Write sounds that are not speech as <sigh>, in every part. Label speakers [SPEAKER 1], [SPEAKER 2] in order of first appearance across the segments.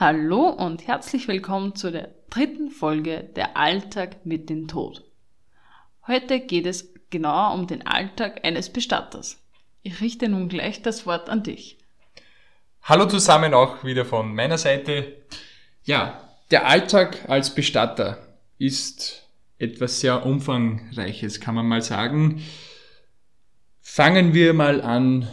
[SPEAKER 1] Hallo und herzlich willkommen zu der dritten Folge Der Alltag mit dem Tod. Heute geht es genauer um den Alltag eines Bestatters. Ich richte nun gleich das Wort an dich.
[SPEAKER 2] Hallo zusammen auch wieder von meiner Seite. Ja, der Alltag als Bestatter ist etwas sehr Umfangreiches, kann man mal sagen. Fangen wir mal an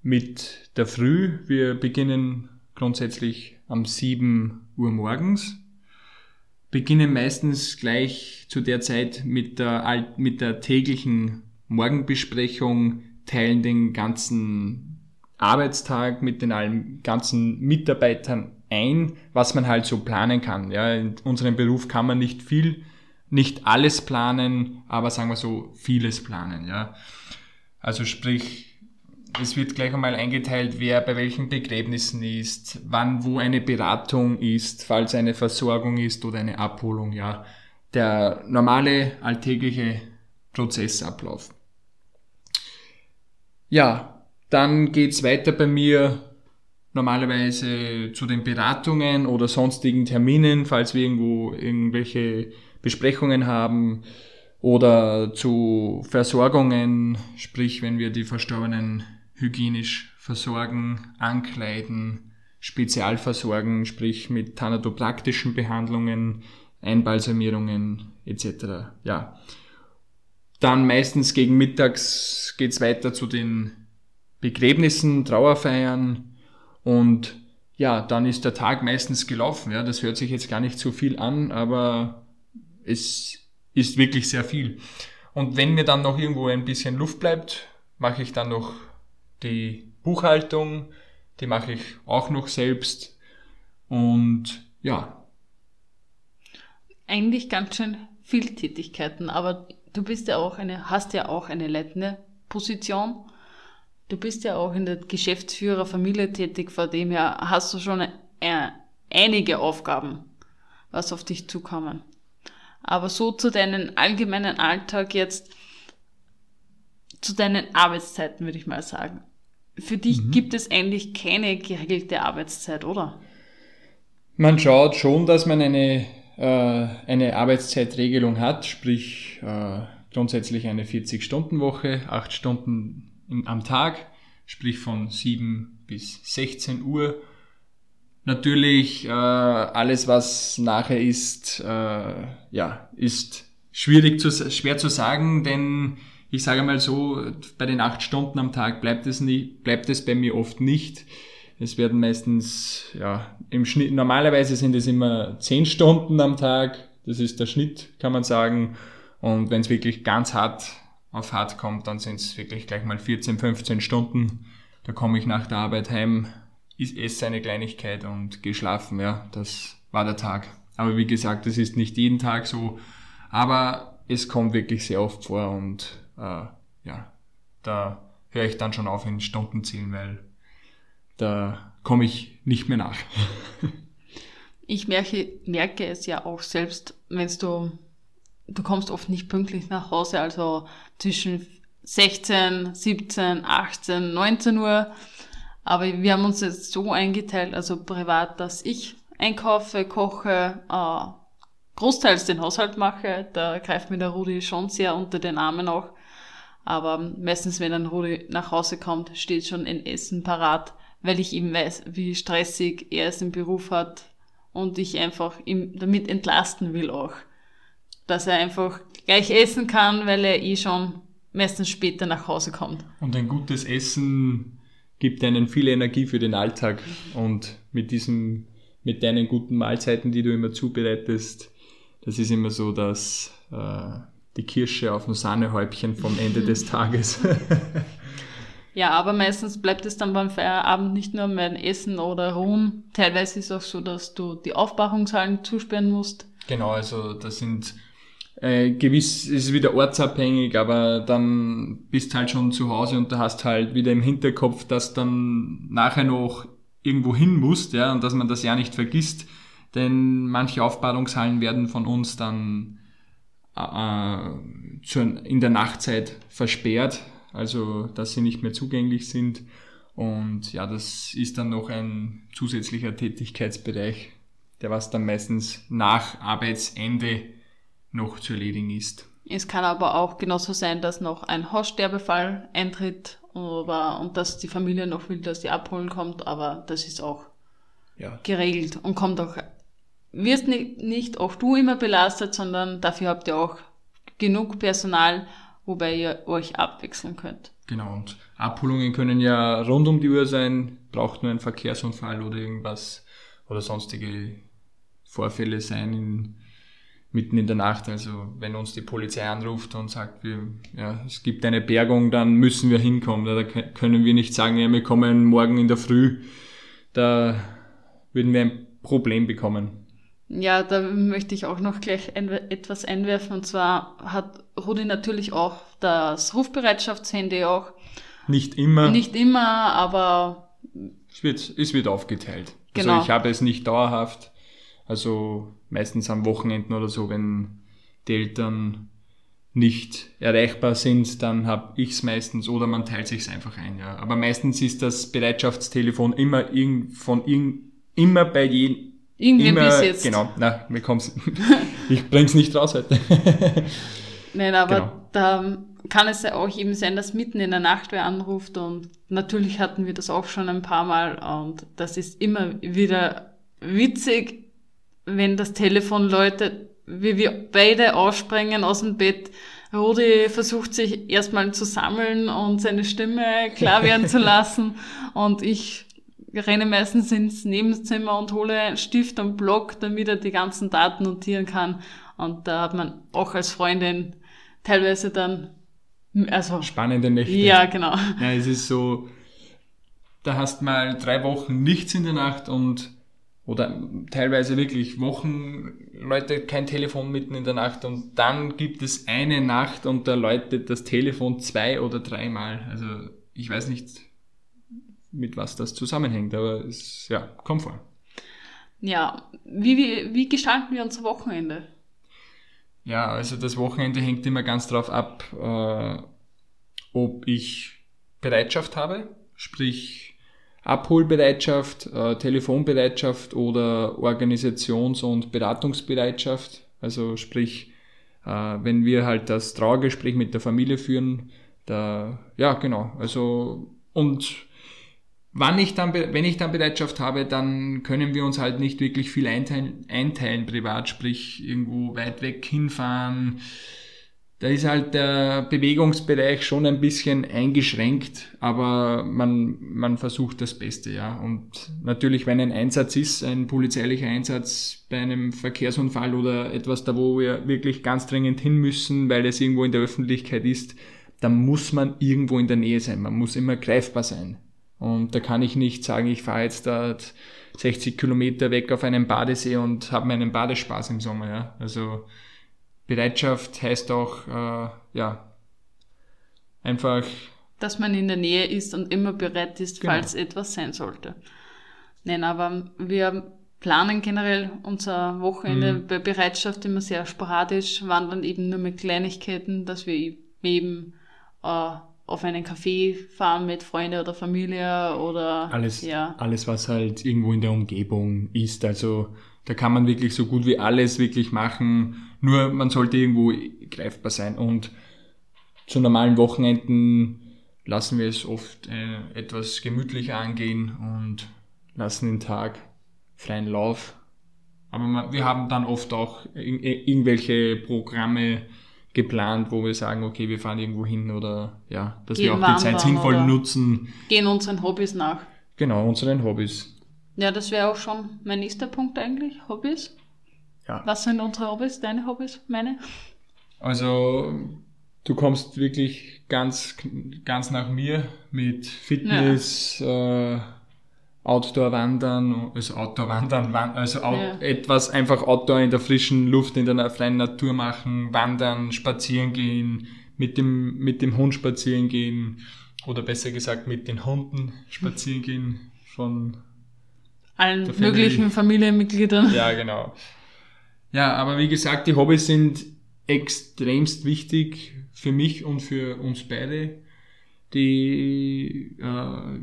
[SPEAKER 2] mit der Früh. Wir beginnen grundsätzlich um 7 Uhr morgens. Beginnen meistens gleich zu der Zeit mit der, mit der täglichen Morgenbesprechung, teilen den ganzen Arbeitstag mit den ganzen Mitarbeitern ein, was man halt so planen kann. Ja, in unserem Beruf kann man nicht viel, nicht alles planen, aber sagen wir so vieles planen. Ja, also sprich, es wird gleich einmal eingeteilt, wer bei welchen Begräbnissen ist, wann wo eine Beratung ist, falls eine Versorgung ist oder eine Abholung, ja. Der normale alltägliche Prozessablauf. Ja, dann geht's weiter bei mir normalerweise zu den Beratungen oder sonstigen Terminen, falls wir irgendwo irgendwelche Besprechungen haben oder zu Versorgungen, sprich wenn wir die Verstorbenen hygienisch versorgen, ankleiden, spezialversorgen, sprich mit thanatopraktischen Behandlungen, Einbalsamierungen etc. Ja. Dann meistens gegen mittags geht's weiter zu den Begräbnissen, Trauerfeiern und ja, dann ist der Tag meistens gelaufen. Ja, das hört sich jetzt gar nicht so viel an, aber es ist wirklich sehr viel. Und wenn mir dann noch irgendwo ein bisschen Luft bleibt, mache ich dann noch die Buchhaltung, die mache ich auch noch selbst. Und ja.
[SPEAKER 1] Eigentlich ganz schön viel Tätigkeiten, aber du bist ja auch eine, hast ja auch eine leitende Position. Du bist ja auch in der Geschäftsführerfamilie tätig, vor dem her hast du schon äh, einige Aufgaben, was auf dich zukommen. Aber so zu deinem allgemeinen Alltag jetzt, zu deinen Arbeitszeiten, würde ich mal sagen. Für dich mhm. gibt es eigentlich keine geregelte Arbeitszeit, oder?
[SPEAKER 2] Man schaut schon, dass man eine, äh, eine Arbeitszeitregelung hat, sprich äh, grundsätzlich eine 40-Stunden-Woche, 8 Stunden im, am Tag, sprich von 7 bis 16 Uhr. Natürlich äh, alles, was nachher ist, äh, ja, ist schwierig zu, schwer zu sagen, denn ich sage mal so, bei den acht Stunden am Tag bleibt es, nie, bleibt es bei mir oft nicht. Es werden meistens, ja, im Schnitt, normalerweise sind es immer zehn Stunden am Tag. Das ist der Schnitt, kann man sagen. Und wenn es wirklich ganz hart auf hart kommt, dann sind es wirklich gleich mal 14, 15 Stunden. Da komme ich nach der Arbeit heim, esse eine Kleinigkeit und gehe schlafen. Ja, das war der Tag. Aber wie gesagt, das ist nicht jeden Tag so. Aber es kommt wirklich sehr oft vor und äh, ja, da höre ich dann schon auf in Stunden zählen, weil da komme ich nicht mehr nach. <laughs>
[SPEAKER 1] ich merke, merke es ja auch selbst, wenn du, du kommst oft nicht pünktlich nach Hause, also zwischen 16, 17, 18, 19 Uhr. Aber wir haben uns jetzt so eingeteilt, also privat, dass ich einkaufe, koche, äh, großteils den Haushalt mache. Da greift mir der Rudi schon sehr unter den Armen auch. Aber meistens, wenn dann Rudi nach Hause kommt, steht schon ein Essen parat, weil ich ihm weiß, wie stressig er es im Beruf hat und ich einfach ihm damit entlasten will auch. Dass er einfach gleich essen kann, weil er eh schon meistens später nach Hause kommt.
[SPEAKER 2] Und ein gutes Essen gibt einen viel Energie für den Alltag und mit diesem, mit deinen guten Mahlzeiten, die du immer zubereitest, das ist immer so, dass äh, die Kirsche auf dem Sahnehäubchen vom Ende des <laughs> Tages.
[SPEAKER 1] ja, aber meistens bleibt es dann beim Feierabend nicht nur mehr Essen oder Ruhen. Teilweise ist es auch so, dass du die Aufbauungshallen zusperren musst.
[SPEAKER 2] Genau, also das sind äh, gewiss ist wieder ortsabhängig, aber dann bist halt schon zu Hause und du hast halt wieder im Hinterkopf, dass dann nachher noch irgendwo hin musst, ja, und dass man das ja nicht vergisst, denn manche Aufbauungshallen werden von uns dann in der Nachtzeit versperrt, also dass sie nicht mehr zugänglich sind. Und ja, das ist dann noch ein zusätzlicher Tätigkeitsbereich, der was dann meistens nach Arbeitsende noch zu erledigen ist.
[SPEAKER 1] Es kann aber auch genauso sein, dass noch ein Haussterbefall eintritt oder, und dass die Familie noch will, dass die abholen kommt, aber das ist auch ja. geregelt und kommt auch, wirst nicht, nicht auch du immer belastet, sondern dafür habt ihr auch genug Personal, wobei ihr euch abwechseln könnt.
[SPEAKER 2] Genau, und Abholungen können ja rund um die Uhr sein, braucht nur ein Verkehrsunfall oder irgendwas oder sonstige Vorfälle sein in, mitten in der Nacht. Also wenn uns die Polizei anruft und sagt, wir, ja, es gibt eine Bergung, dann müssen wir hinkommen. Da können wir nicht sagen, ja, wir kommen morgen in der Früh. Da würden wir ein Problem bekommen.
[SPEAKER 1] Ja, da möchte ich auch noch gleich ein, etwas einwerfen. Und zwar hat Rudi natürlich auch das Rufbereitschaftshandy auch.
[SPEAKER 2] Nicht immer.
[SPEAKER 1] Nicht immer, aber.
[SPEAKER 2] Es wird, es wird aufgeteilt. Also genau. Also ich habe es nicht dauerhaft. Also meistens am Wochenenden oder so, wenn die Eltern nicht erreichbar sind, dann habe ich es meistens oder man teilt sich einfach ein. Ja. Aber meistens ist das Bereitschaftstelefon immer irgend, von irgend, immer bei jedem
[SPEAKER 1] irgendwie immer, bis jetzt.
[SPEAKER 2] Genau, na, mir kommt's. ich bring's nicht raus heute. <laughs>
[SPEAKER 1] Nein, aber genau. da kann es ja auch eben sein, dass mitten in der Nacht wer anruft und natürlich hatten wir das auch schon ein paar Mal und das ist immer wieder witzig, wenn das Telefon läutet, wie wir beide ausspringen aus dem Bett. Rudi versucht sich erstmal zu sammeln und seine Stimme klar werden zu <laughs> lassen und ich renne meistens ins Nebenzimmer und hole Stift und Block, damit er die ganzen Daten notieren kann. Und da hat man auch als Freundin teilweise dann, also.
[SPEAKER 2] Spannende Nächte.
[SPEAKER 1] Ja, genau.
[SPEAKER 2] Ja, es ist so, da hast mal drei Wochen nichts in der Nacht und, oder teilweise wirklich Wochen läutet kein Telefon mitten in der Nacht und dann gibt es eine Nacht und da läutet das Telefon zwei oder dreimal. Also, ich weiß nicht, mit was das zusammenhängt, aber es ja, kommt vor.
[SPEAKER 1] Ja, wie, wie, wie gestalten wir unser Wochenende?
[SPEAKER 2] Ja, also das Wochenende hängt immer ganz drauf ab, äh, ob ich Bereitschaft habe, sprich Abholbereitschaft, äh, Telefonbereitschaft oder Organisations- und Beratungsbereitschaft. Also sprich, äh, wenn wir halt das Trauergespräch mit der Familie führen, da, ja, genau. Also, und Wann ich dann, wenn ich dann Bereitschaft habe, dann können wir uns halt nicht wirklich viel einteilen, einteilen privat, sprich irgendwo weit weg hinfahren. Da ist halt der Bewegungsbereich schon ein bisschen eingeschränkt, aber man, man versucht das Beste, ja. Und natürlich, wenn ein Einsatz ist, ein polizeilicher Einsatz bei einem Verkehrsunfall oder etwas da, wo wir wirklich ganz dringend hin müssen, weil es irgendwo in der Öffentlichkeit ist, dann muss man irgendwo in der Nähe sein. Man muss immer greifbar sein. Und da kann ich nicht sagen, ich fahre jetzt da 60 Kilometer weg auf einen Badesee und habe meinen Badespaß im Sommer. Ja? Also Bereitschaft heißt auch, äh, ja, einfach.
[SPEAKER 1] Dass man in der Nähe ist und immer bereit ist, genau. falls etwas sein sollte. Nein, aber wir planen generell unser Wochenende mhm. bei Bereitschaft immer sehr sporadisch, wandern eben nur mit Kleinigkeiten, dass wir eben äh, auf einen Café fahren mit Freunde oder Familie oder
[SPEAKER 2] alles, ja. alles, was halt irgendwo in der Umgebung ist. Also da kann man wirklich so gut wie alles wirklich machen. Nur man sollte irgendwo greifbar sein. Und zu normalen Wochenenden lassen wir es oft äh, etwas gemütlicher angehen und lassen den Tag freien Lauf. Aber man, wir haben dann oft auch irgendwelche Programme, geplant, wo wir sagen, okay, wir fahren irgendwo hin oder ja, dass Gehen wir auch die Zeit sinnvoll nutzen.
[SPEAKER 1] Gehen unseren Hobbys nach.
[SPEAKER 2] Genau, unseren Hobbys.
[SPEAKER 1] Ja, das wäre auch schon mein nächster Punkt eigentlich, Hobbys. Ja. Was sind unsere Hobbys, deine Hobbys, meine?
[SPEAKER 2] Also, du kommst wirklich ganz, ganz nach mir mit Fitness, ja. äh, Outdoor-Wandern, also Outdoor-Wandern, also ja. etwas einfach Outdoor in der frischen Luft, in der freien Natur machen, wandern, spazieren gehen, mit dem, mit dem Hund spazieren gehen oder besser gesagt mit den Hunden spazieren gehen von
[SPEAKER 1] allen möglichen Familienmitgliedern.
[SPEAKER 2] Ja, genau. Ja, aber wie gesagt, die Hobbys sind extremst wichtig für mich und für uns beide. Die, äh,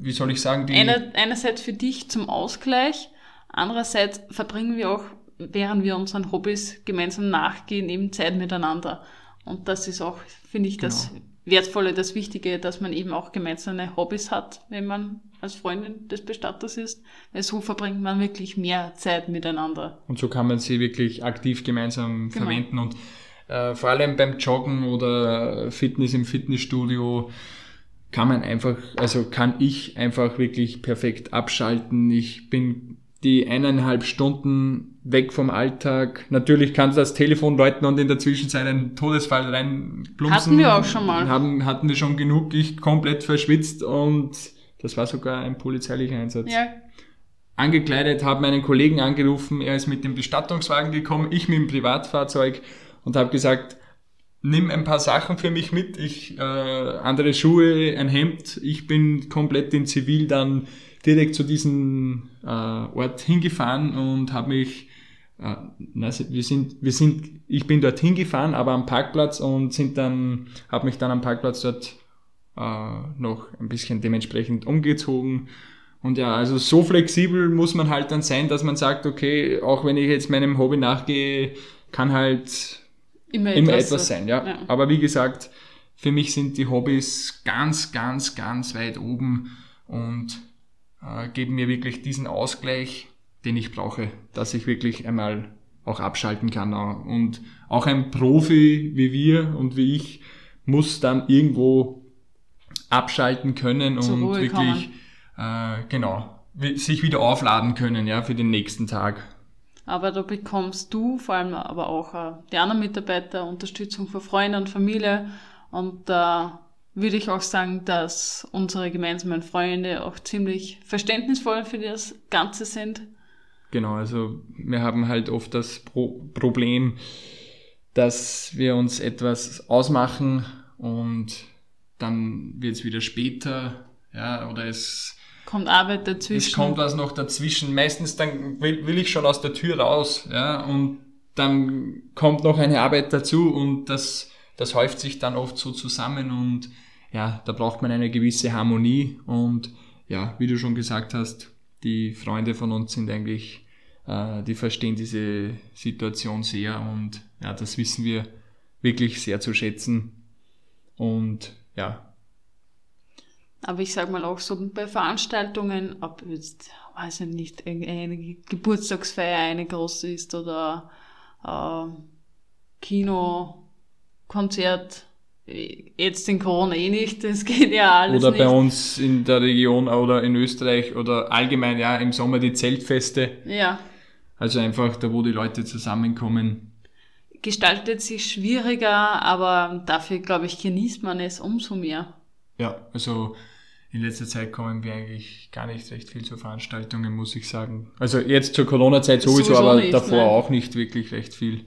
[SPEAKER 2] wie soll ich sagen, die...
[SPEAKER 1] Einer, einerseits für dich zum Ausgleich, andererseits verbringen wir auch, während wir unseren Hobbys gemeinsam nachgehen, eben Zeit miteinander. Und das ist auch, finde ich, das
[SPEAKER 2] Genau.
[SPEAKER 1] Wertvolle, das Wichtige, dass man eben auch gemeinsame Hobbys hat, wenn man als Freundin des Bestatters ist. Weil so verbringt man wirklich mehr Zeit miteinander.
[SPEAKER 2] Und so kann man sie wirklich aktiv gemeinsam
[SPEAKER 1] Genau.
[SPEAKER 2] verwenden und äh, vor allem beim Joggen oder Fitness im Fitnessstudio kann man einfach, also kann ich einfach wirklich perfekt abschalten. Ich bin die eineinhalb Stunden weg vom Alltag. Natürlich kann das Telefon läuten und in der Zwischenzeit ein Todesfall reinplumpsen.
[SPEAKER 1] Hatten wir auch schon mal.
[SPEAKER 2] Haben, hatten wir schon genug. Ich komplett verschwitzt und das war sogar ein polizeilicher Einsatz
[SPEAKER 1] Ja,
[SPEAKER 2] angekleidet, habe meinen Kollegen angerufen, er ist mit dem Bestattungswagen gekommen, ich mit dem Privatfahrzeug und habe gesagt, nimm ein paar Sachen für mich mit, ich äh, andere Schuhe, ein Hemd, ich bin komplett in Zivil dann direkt zu diesem äh, Ort hingefahren und habe mich äh, na, wir sind wir sind ich bin dort hingefahren, aber am Parkplatz und sind dann habe mich dann am Parkplatz dort äh, noch ein bisschen dementsprechend umgezogen. Und ja, also so flexibel muss man halt dann sein, dass man sagt, okay, auch wenn ich jetzt meinem Hobby nachgehe, kann halt
[SPEAKER 1] immer,
[SPEAKER 2] immer
[SPEAKER 1] etwas,
[SPEAKER 2] etwas sein, ja.
[SPEAKER 1] ja.
[SPEAKER 2] Aber wie gesagt, für mich sind die Hobbys ganz, ganz, ganz weit oben und äh, geben mir wirklich diesen Ausgleich, den ich brauche, dass ich wirklich einmal auch abschalten kann. Und auch ein Profi wie wir und wie ich muss dann irgendwo abschalten können
[SPEAKER 1] Zur
[SPEAKER 2] und
[SPEAKER 1] Ruhe
[SPEAKER 2] wirklich äh, genau sich wieder aufladen können, ja, für den nächsten Tag.
[SPEAKER 1] Aber da bekommst du, vor allem aber auch äh, die anderen Mitarbeiter, Unterstützung von Freunden und Familie. Und da würde ich auch sagen, dass unsere gemeinsamen Freunde auch ziemlich verständnisvoll für das Ganze sind.
[SPEAKER 2] Genau, also wir haben halt oft das Pro Problem, dass wir uns etwas ausmachen und dann wird es wieder später, ja, oder es,
[SPEAKER 1] Kommt Arbeit dazwischen.
[SPEAKER 2] es kommt was noch dazwischen. Meistens dann will, will ich schon aus der Tür raus, ja, und dann kommt noch eine Arbeit dazu und das, das häuft sich dann oft so zusammen und ja, da braucht man eine gewisse Harmonie und ja, wie du schon gesagt hast, die Freunde von uns sind eigentlich, äh, die verstehen diese Situation sehr und ja, das wissen wir wirklich sehr zu schätzen und ja,
[SPEAKER 1] Aber ich sag mal auch so bei Veranstaltungen, ob jetzt, weiß ich nicht, eine Geburtstagsfeier eine große ist oder äh, Kino, Konzert, eh, jetzt in Corona eh nicht, das geht ja alles
[SPEAKER 2] oder
[SPEAKER 1] nicht.
[SPEAKER 2] bei uns in der Region oder in Österreich oder allgemein ja im Sommer die Zeltfeste.
[SPEAKER 1] Ja,
[SPEAKER 2] Also einfach da, wo die Leute zusammenkommen.
[SPEAKER 1] gestaltet sich schwieriger, aber dafür, glaube ich, genießt man es umso mehr.
[SPEAKER 2] Ja, also in letzter Zeit kommen wir eigentlich gar nicht recht viel zu Veranstaltungen, muss ich sagen. Also jetzt zur Corona-Zeit sowieso,
[SPEAKER 1] Sowieso
[SPEAKER 2] aber
[SPEAKER 1] nicht,
[SPEAKER 2] davor
[SPEAKER 1] nein.
[SPEAKER 2] auch nicht wirklich recht viel.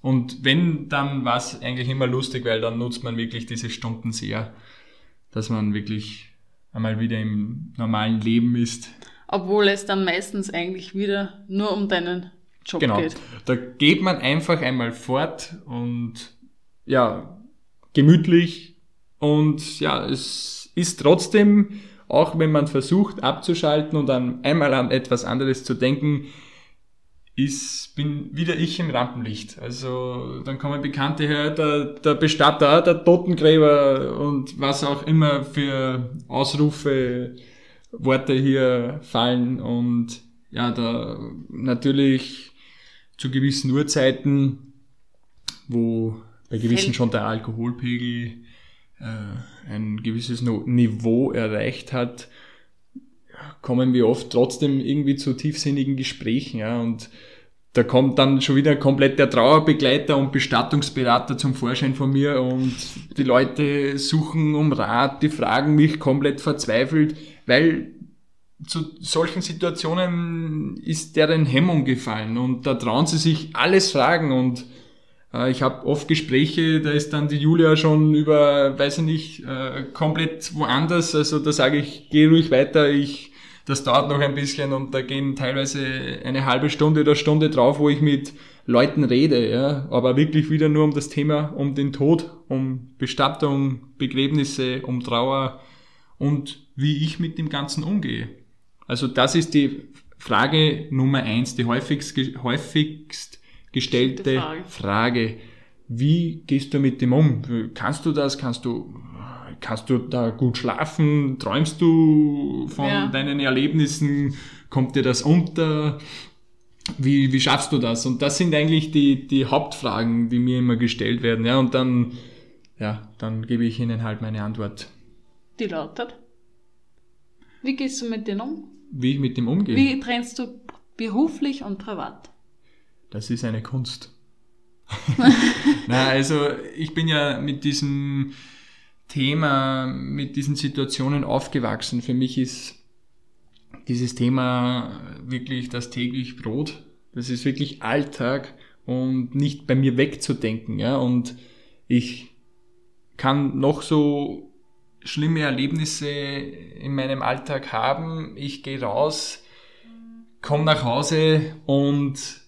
[SPEAKER 2] Und wenn, dann war es eigentlich immer lustig, weil dann nutzt man wirklich diese Stunden sehr, dass man wirklich einmal wieder im normalen Leben ist.
[SPEAKER 1] Obwohl es dann meistens eigentlich wieder nur um deinen Job
[SPEAKER 2] Genau.
[SPEAKER 1] geht.
[SPEAKER 2] Da geht man einfach einmal fort und ja, gemütlich und ja, es ist trotzdem, auch wenn man versucht abzuschalten und dann einmal an etwas anderes zu denken, ist, bin wieder ich im Rampenlicht. Also dann kommen Bekannte her, der, der Bestatter, der Totengräber und was auch immer für Ausrufe, Worte hier fallen und ja, da natürlich zu gewissen Uhrzeiten, wo bei gewissen schon der Alkoholpegel äh, ein gewisses Niveau erreicht hat, kommen wir oft trotzdem irgendwie zu tiefsinnigen Gesprächen, ja, und da kommt dann schon wieder komplett der Trauerbegleiter und Bestattungsberater zum Vorschein von mir und die Leute suchen um Rat, die fragen mich komplett verzweifelt, weil zu solchen Situationen ist deren Hemmung gefallen und da trauen sie sich alles fragen und ich habe oft Gespräche, da ist dann die Julia schon über, weiß ich nicht, äh, komplett woanders, also da sage ich, geh ruhig weiter, ich das dauert noch ein bisschen und da gehen teilweise eine halbe Stunde oder Stunde drauf, wo ich mit Leuten rede, ja, aber wirklich wieder nur um das Thema, um den Tod, um Bestattung, Begräbnisse, um Trauer und wie ich mit dem Ganzen umgehe. Also das ist die Frage Nummer eins, die häufigst, häufigst gestellte Frage. Frage. Wie gehst du mit dem um? Kannst du das? Kannst du, kannst du da gut schlafen? Träumst du von ja. deinen Erlebnissen? Kommt dir das unter? Wie, wie schaffst du das? Und das sind eigentlich die, die Hauptfragen, die mir immer gestellt werden. Ja, und dann, ja, dann gebe ich Ihnen halt meine Antwort.
[SPEAKER 1] Die lautet? Wie gehst du mit denen um?
[SPEAKER 2] Wie ich mit dem umgehe?
[SPEAKER 1] Wie trennst du beruflich und privat?
[SPEAKER 2] Das ist eine Kunst. <laughs> Na, also ich bin ja mit diesem Thema, mit diesen Situationen aufgewachsen. Für mich ist dieses Thema wirklich das täglich Brot. Das ist wirklich Alltag und nicht bei mir wegzudenken. Ja? Und ich kann noch so schlimme Erlebnisse in meinem Alltag haben. Ich gehe raus, komme nach Hause und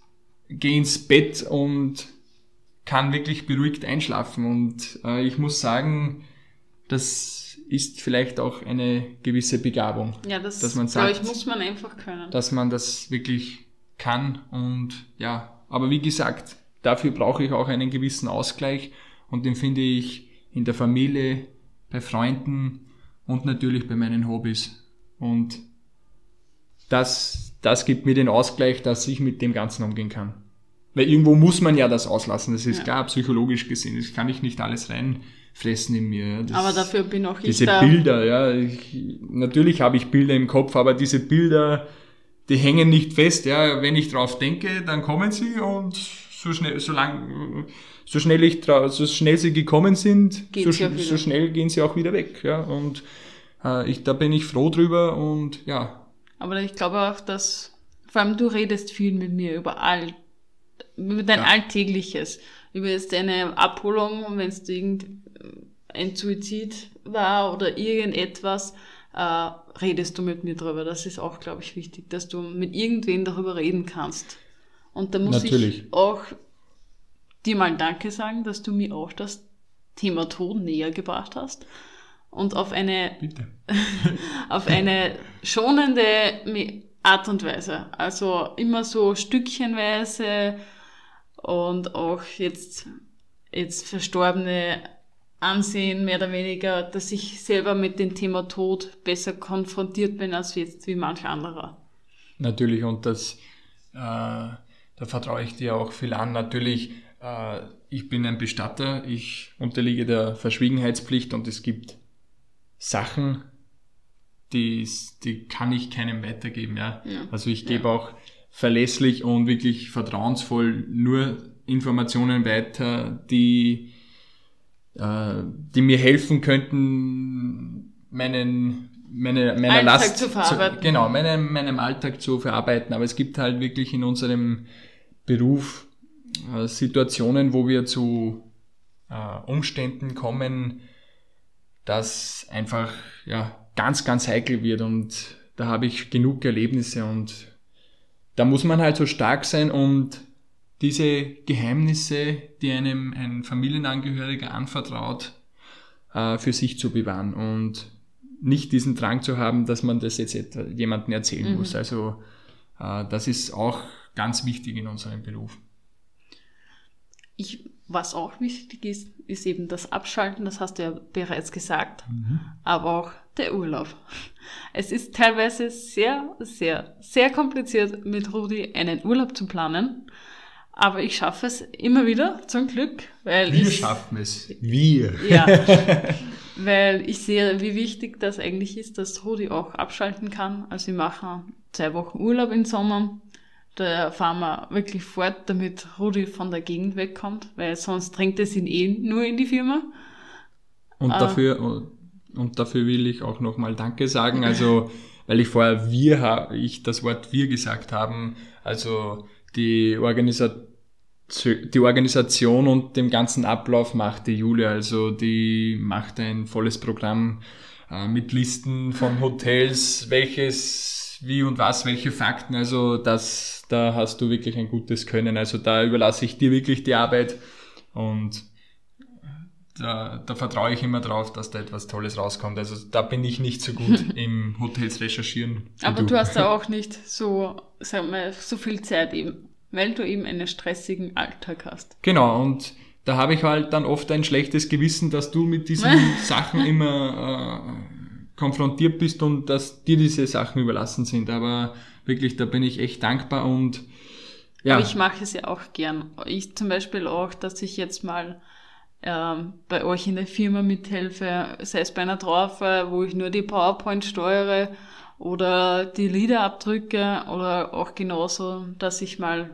[SPEAKER 2] gehe ins Bett und kann wirklich beruhigt einschlafen. Und äh, ich muss sagen, das ist vielleicht auch eine gewisse Begabung.
[SPEAKER 1] Ja, das dass man sagt, ich, muss man einfach können.
[SPEAKER 2] Dass man das wirklich kann und ja, aber wie gesagt, dafür brauche ich auch einen gewissen Ausgleich und den finde ich in der Familie, bei Freunden und natürlich bei meinen Hobbys. Und das, das gibt mir den Ausgleich, dass ich mit dem Ganzen umgehen kann. Weil irgendwo muss man ja das auslassen, das ist ja. klar, psychologisch gesehen. Das kann ich nicht alles reinfressen in mir. Das,
[SPEAKER 1] aber dafür bin auch ich
[SPEAKER 2] diese da. Diese Bilder, ja. Ich, natürlich habe ich Bilder im Kopf, aber diese Bilder, die hängen nicht fest. Ja, wenn ich drauf denke, dann kommen sie und so schnell, so lang, so schnell ich so schnell sie gekommen sind, so, so, schnell gehen sie auch wieder weg. Ja, und äh, ich, da bin ich froh drüber und ja.
[SPEAKER 1] Aber ich glaube auch, dass vor allem du redest viel mit mir über all über dein ja. Alltägliches, über jetzt deine Abholung, wenn es irgendein Suizid war oder irgendetwas, äh, redest du mit mir drüber. Das ist auch, glaube ich, wichtig, dass du mit irgendwen darüber reden kannst. Und da muss Natürlich. ich auch dir mal Danke sagen, dass du mir auch das Thema Tod näher gebracht hast und auf eine, <laughs> auf eine schonende Art und Weise. Also immer so stückchenweise und auch jetzt, jetzt Verstorbene ansehen, mehr oder weniger, dass ich selber mit dem Thema Tod besser konfrontiert bin als jetzt wie manch anderer.
[SPEAKER 2] Natürlich, und das, äh, da vertraue ich dir auch viel an. Natürlich, äh, ich bin ein Bestatter, ich unterliege der Verschwiegenheitspflicht und es gibt Sachen, die, die kann ich keinem weitergeben. Ja? ja. Also ich gebe ja. auch verlässlich und wirklich vertrauensvoll nur Informationen weiter, die, äh, die mir helfen könnten, meinen meine, meine Alltag Last zu verarbeiten. Zu, genau, meine, meinem Alltag zu verarbeiten. Aber es gibt halt wirklich in unserem Beruf äh, Situationen, wo wir zu äh, Umständen kommen, dass einfach ja ganz, ganz heikel wird und da habe ich genug Erlebnisse und da muss man halt so stark sein und diese Geheimnisse, die einem ein Familienangehöriger anvertraut, äh, für sich zu bewahren und nicht diesen Drang zu haben, dass man das jetzt jemandem erzählen mhm. muss. Also äh, das ist auch ganz wichtig in unserem Beruf.
[SPEAKER 1] Ich, was auch wichtig ist, ist eben das Abschalten, das hast du ja bereits gesagt, mhm. aber auch der Urlaub. Es ist teilweise sehr, sehr, sehr kompliziert mit Rudi einen Urlaub zu planen, aber ich schaffe es immer wieder, zum Glück, weil
[SPEAKER 2] Wir
[SPEAKER 1] ich...
[SPEAKER 2] schaffen es. Wir.
[SPEAKER 1] Ja, <laughs> weil ich sehe, wie wichtig das eigentlich ist, dass Rudi auch abschalten kann. Also wir machen zwei Wochen Urlaub im Sommer da fahren wir wirklich fort, damit Rudi von der Gegend wegkommt, weil sonst drängt es ihn eh nur in die Firma.
[SPEAKER 2] Und äh, dafür, und dafür will ich auch nochmal Danke sagen. Also, weil ich vorher wir, ich das Wort wir gesagt haben, also die Organisation, die Organisation und den ganzen Ablauf macht die Julia. Also die macht ein volles Programm äh, mit Listen von Hotels, welches wie und was, welche Fakten. Also das, da hast du wirklich ein gutes Können. Also da überlasse ich dir wirklich die Arbeit und da, da vertraue ich immer drauf, dass da etwas Tolles rauskommt. Also da bin ich nicht so gut <laughs> im Hotels recherchieren.
[SPEAKER 1] Aber du. du. hast da auch nicht so, sag mal, so viel Zeit eben, weil du eben einen stressigen Alltag hast.
[SPEAKER 2] Genau, und da habe ich halt dann oft ein schlechtes Gewissen, dass du mit diesen <laughs> Sachen immer äh, konfrontiert bist und dass dir diese Sachen überlassen sind. Aber wirklich, da bin ich echt dankbar und
[SPEAKER 1] ja. Aber ich mache es ja auch gern. Ich zum Beispiel auch, dass ich jetzt mal ähm, bei euch in der Firma mithelfe, sei es bei einer Trauerfeier, wo ich nur die PowerPoint steuere oder die Lieder abdrücke oder auch genauso, dass ich mal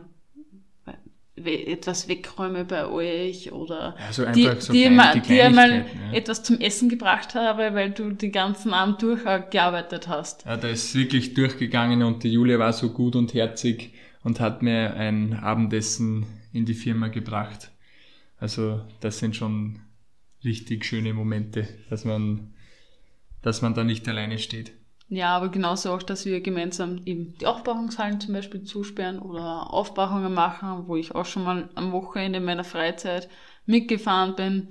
[SPEAKER 1] etwas wegräume bei euch oder
[SPEAKER 2] ja, so
[SPEAKER 1] die,
[SPEAKER 2] so
[SPEAKER 1] die, mal, die einmal ja. etwas zum Essen gebracht habe, weil du den ganzen Abend durchgearbeitet hast.
[SPEAKER 2] Ja, da ist wirklich durchgegangen und die Julia war so gut und herzig und hat mir ein Abendessen in die Firma gebracht. Also das sind schon richtig schöne Momente, dass man, dass man da nicht alleine steht.
[SPEAKER 1] Ja, aber genauso auch, dass wir gemeinsam eben die Aufbauungshallen zum Beispiel zusperren oder Aufbauungen machen, wo ich auch schon mal am Wochenende in meiner Freizeit mitgefahren bin,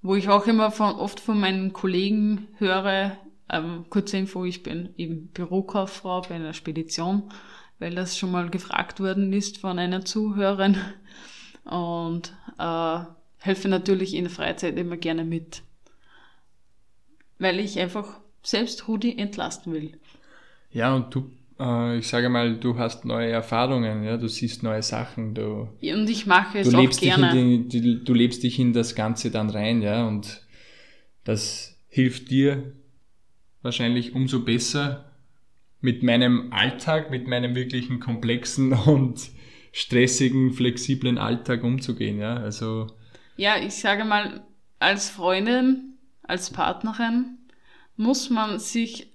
[SPEAKER 1] wo ich auch immer von, oft von meinen Kollegen höre, ähm, kurze Info, ich bin eben Bürokauffrau bei einer Spedition, weil das schon mal gefragt worden ist von einer Zuhörerin <laughs> und äh, helfe natürlich in der Freizeit immer gerne mit, weil ich einfach selbst Rudi entlasten will.
[SPEAKER 2] Ja, und du, äh, ich sage mal, du hast neue Erfahrungen, ja, du siehst neue Sachen, du.
[SPEAKER 1] Ja, und ich mache es
[SPEAKER 2] du
[SPEAKER 1] auch gerne.
[SPEAKER 2] Die, die, du lebst dich in das Ganze dann rein, ja, und das hilft dir wahrscheinlich umso besser mit meinem Alltag, mit meinem wirklichen komplexen <laughs> und stressigen, flexiblen Alltag umzugehen. Ja, also.
[SPEAKER 1] Ja, ich sage mal, als Freundin, als Partnerin muss man sich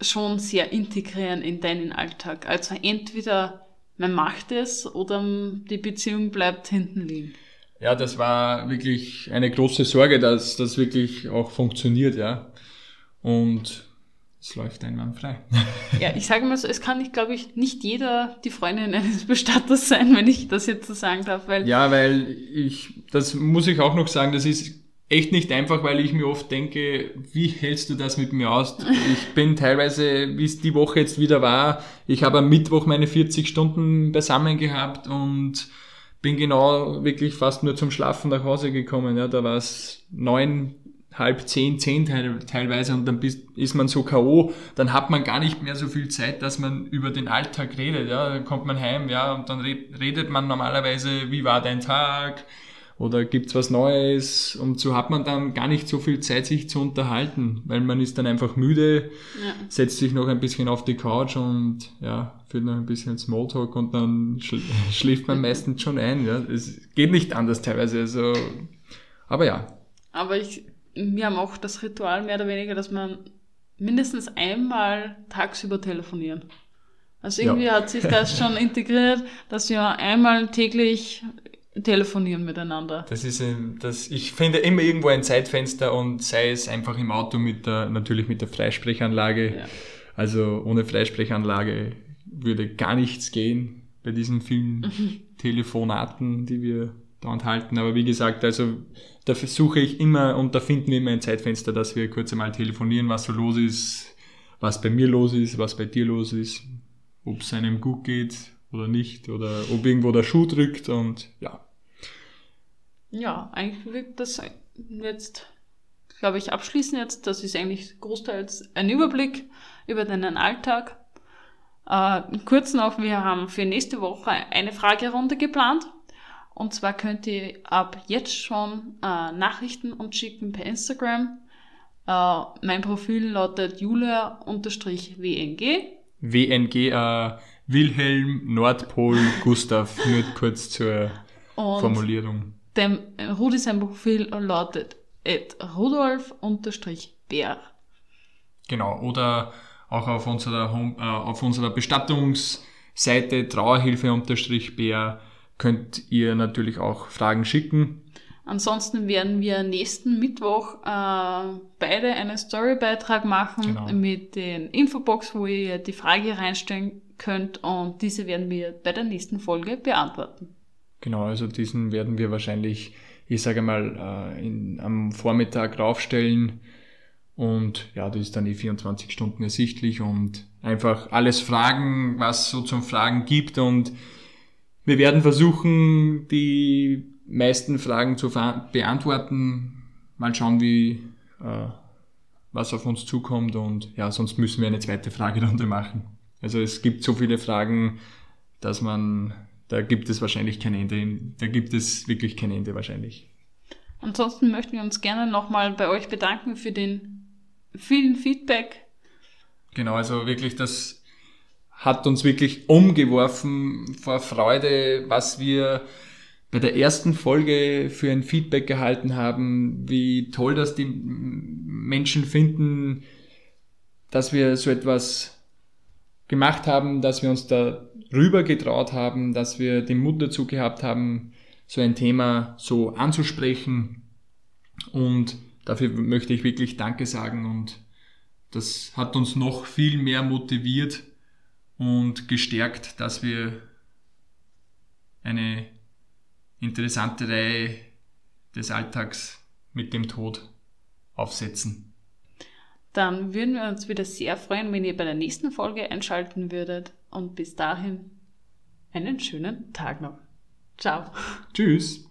[SPEAKER 1] schon sehr integrieren in deinen Alltag. Also entweder man macht es oder die Beziehung bleibt hinten liegen.
[SPEAKER 2] Ja, das war wirklich eine große Sorge, dass das wirklich auch funktioniert, ja. Und es läuft einwandfrei.
[SPEAKER 1] Ja, ich sage mal so, es kann nicht, glaube ich, nicht jeder die Freundin eines <laughs> Bestatters sein, wenn ich das jetzt so sagen darf. Weil
[SPEAKER 2] ja, weil ich, das muss ich auch noch sagen, das ist echt nicht einfach, weil ich mir oft denke, wie hältst du das mit mir aus? Ich bin teilweise, wie es die Woche jetzt wieder war, ich habe am Mittwoch meine 40 Stunden beisammen gehabt und bin genau wirklich fast nur zum Schlafen nach Hause gekommen. Ja, da war es neun halb zehn, zehn teilweise und dann ist man so K.O., dann hat man gar nicht mehr so viel Zeit, dass man über den Alltag redet. Ja, dann kommt man heim, ja, und dann redet man normalerweise, wie war dein Tag? Oder gibt's was Neues? Und so hat man dann gar nicht so viel Zeit, sich zu unterhalten, weil man ist dann einfach müde, ja. setzt sich noch ein bisschen auf die Couch und ja, führt noch ein bisschen Smalltalk und dann schl <laughs> schläft man meistens schon ein. Ja. Es geht nicht anders teilweise. Also, aber ja.
[SPEAKER 1] Aber ich wir haben auch das Ritual mehr oder weniger, dass man mindestens einmal tagsüber telefonieren. Also irgendwie ja. hat sich das schon <laughs> integriert, dass wir einmal täglich telefonieren miteinander.
[SPEAKER 2] Das ist das, ich finde immer irgendwo ein Zeitfenster und sei es einfach im Auto mit der, natürlich mit der Freisprechanlage. Ja. Also ohne Freisprechanlage würde gar nichts gehen bei diesen vielen mhm. Telefonaten, die wir da enthalten. Aber wie gesagt, also da versuche ich immer und da finden wir immer ein Zeitfenster, dass wir kurz einmal telefonieren, was so los ist, was bei mir los ist, was bei dir los ist, ob es einem gut geht oder nicht oder ob irgendwo der Schuh drückt und ja.
[SPEAKER 1] Ja, eigentlich wird das jetzt, glaube ich, abschließen jetzt. Das ist eigentlich großteils ein Überblick über deinen Alltag. Äh, kurz noch, wir haben für nächste Woche eine Fragerunde geplant. Und zwar könnt ihr ab jetzt schon äh, Nachrichten uns schicken per Instagram. Äh, mein Profil lautet julia-wng.
[SPEAKER 2] WNG, äh, Wilhelm, Nordpol, Gustav, nur kurz zur Und Formulierung.
[SPEAKER 1] Dem Rudi sein Profil lautet rudolf-bär.
[SPEAKER 2] Genau, oder auch auf unserer, Home, äh, auf unserer Bestattungsseite trauerhilfe-bär könnt ihr natürlich auch Fragen schicken.
[SPEAKER 1] Ansonsten werden wir nächsten Mittwoch äh, beide einen Storybeitrag machen genau. mit den Infobox, wo ihr die Frage reinstellen könnt und diese werden wir bei der nächsten Folge beantworten.
[SPEAKER 2] Genau, also diesen werden wir wahrscheinlich, ich sage mal, äh, in, am Vormittag raufstellen und ja, das ist dann die 24 Stunden ersichtlich und einfach alles fragen, was so zum Fragen gibt und wir werden versuchen, die meisten Fragen zu beantworten. Mal schauen, wie äh, was auf uns zukommt und ja, sonst müssen wir eine zweite Fragerunde machen. Also es gibt so viele Fragen, dass man, da gibt es wahrscheinlich kein Ende, da gibt es wirklich kein Ende wahrscheinlich.
[SPEAKER 1] Ansonsten möchten wir uns gerne nochmal bei euch bedanken für den vielen Feedback.
[SPEAKER 2] Genau, also wirklich, das hat uns wirklich umgeworfen vor Freude, was wir bei der ersten Folge für ein Feedback gehalten haben, wie toll das die Menschen finden, dass wir so etwas gemacht haben, dass wir uns da rüber getraut haben, dass wir den Mut dazu gehabt haben, so ein Thema so anzusprechen. Und dafür möchte ich wirklich Danke sagen und das hat uns noch viel mehr motiviert und gestärkt, dass wir eine interessante Reihe des Alltags mit dem Tod aufsetzen.
[SPEAKER 1] Dann würden wir uns wieder sehr freuen, wenn ihr bei der nächsten Folge einschalten würdet. Und bis dahin einen schönen Tag noch. Ciao.
[SPEAKER 2] Tschüss.